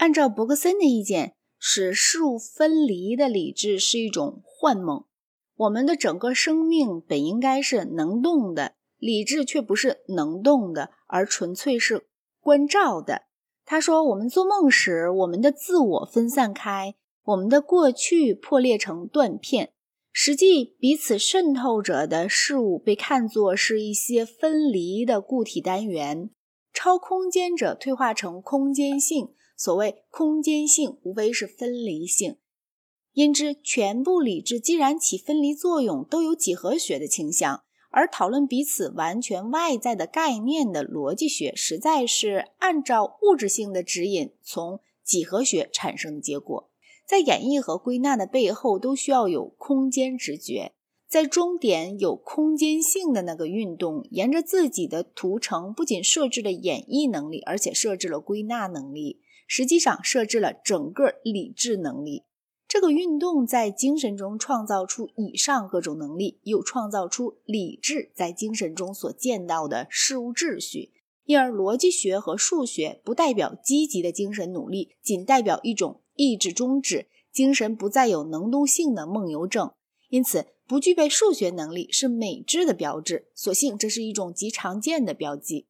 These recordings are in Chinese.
按照伯格森的意见，使事物分离的理智是一种幻梦。我们的整个生命本应该是能动的，理智却不是能动的，而纯粹是关照的。他说：“我们做梦时，我们的自我分散开，我们的过去破裂成断片。实际彼此渗透着的事物被看作是一些分离的固体单元。超空间者退化成空间性。所谓空间性，无非是分离性。”因之，全部理智既然起分离作用，都有几何学的倾向；而讨论彼此完全外在的概念的逻辑学，实在是按照物质性的指引，从几何学产生的结果。在演绎和归纳的背后，都需要有空间直觉。在终点有空间性的那个运动，沿着自己的图层，不仅设置了演绎能力，而且设置了归纳能力，实际上设置了整个理智能力。这个运动在精神中创造出以上各种能力，又创造出理智在精神中所见到的事物秩序。因而，逻辑学和数学不代表积极的精神努力，仅代表一种意志终止，精神不再有能动性的梦游症。因此，不具备数学能力是美智的标志。所幸，这是一种极常见的标记。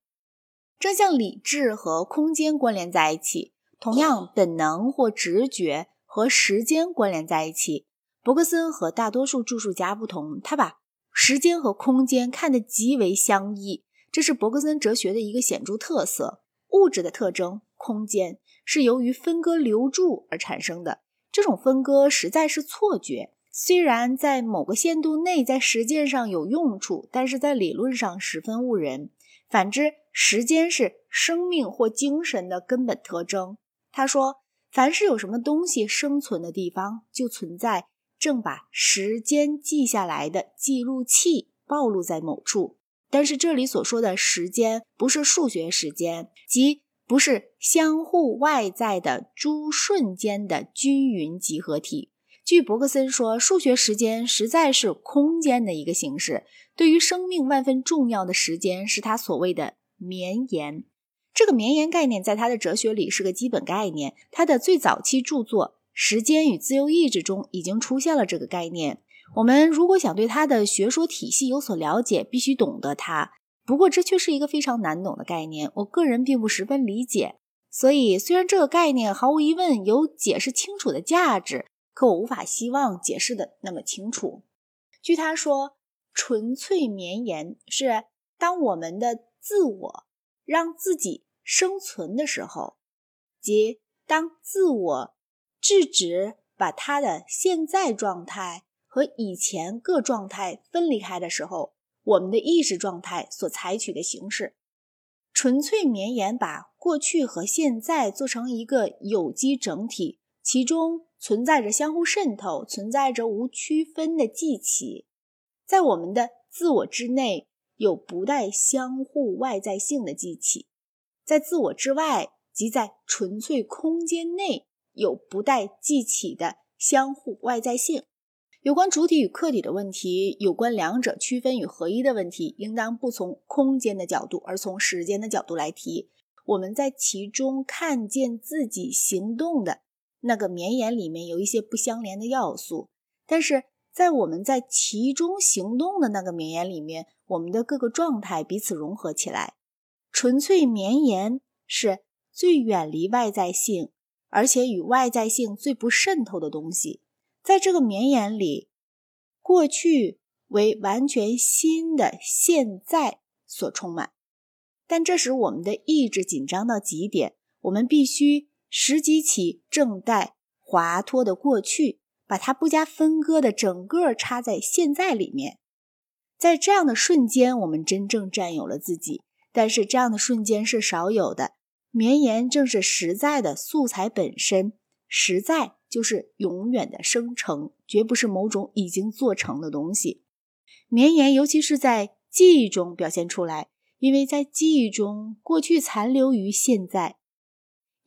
正像理智和空间关联在一起，同样本能或直觉。和时间关联在一起。伯格森和大多数著述家不同，他把时间和空间看得极为相异，这是伯格森哲学的一个显著特色。物质的特征，空间是由于分割留住而产生的，这种分割实在是错觉。虽然在某个限度内在实践上有用处，但是在理论上十分误人。反之，时间是生命或精神的根本特征。他说。凡是有什么东西生存的地方，就存在正把时间记下来的记录器暴露在某处。但是这里所说的时间，不是数学时间，即不是相互外在的诸瞬间的均匀集合体。据伯克森说，数学时间实在是空间的一个形式。对于生命万分重要的时间，是他所谓的绵延。这个绵延概念在他的哲学里是个基本概念。他的最早期著作《时间与自由意志》中已经出现了这个概念。我们如果想对他的学说体系有所了解，必须懂得它。不过，这却是一个非常难懂的概念，我个人并不十分理解。所以，虽然这个概念毫无疑问有解释清楚的价值，可我无法希望解释的那么清楚。据他说，纯粹绵延是当我们的自我让自己。生存的时候，即当自我制止把它的现在状态和以前各状态分离开的时候，我们的意识状态所采取的形式，纯粹绵延把过去和现在做成一个有机整体，其中存在着相互渗透、存在着无区分的记起，在我们的自我之内有不带相互外在性的记起。在自我之外，即在纯粹空间内，有不带记起的相互外在性。有关主体与客体的问题，有关两者区分与合一的问题，应当不从空间的角度，而从时间的角度来提。我们在其中看见自己行动的那个绵延里面有一些不相连的要素，但是在我们在其中行动的那个绵延里面，我们的各个状态彼此融合起来。纯粹绵延是最远离外在性，而且与外在性最不渗透的东西。在这个绵延里，过去为完全新的现在所充满。但这使我们的意志紧张到极点。我们必须拾及起正待滑脱的过去，把它不加分割的整个插在现在里面。在这样的瞬间，我们真正占有了自己。但是这样的瞬间是少有的。绵延正是实在的素材本身，实在就是永远的生成，绝不是某种已经做成的东西。绵延尤其是在记忆中表现出来，因为在记忆中过去残留于现在，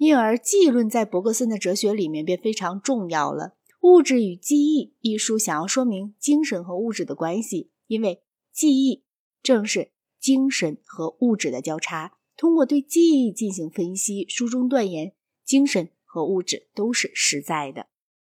因而记论在伯格森的哲学里面便非常重要了。《物质与记忆》一书想要说明精神和物质的关系，因为记忆正是。精神和物质的交叉，通过对记忆进行分析，书中断言，精神和物质都是实在的。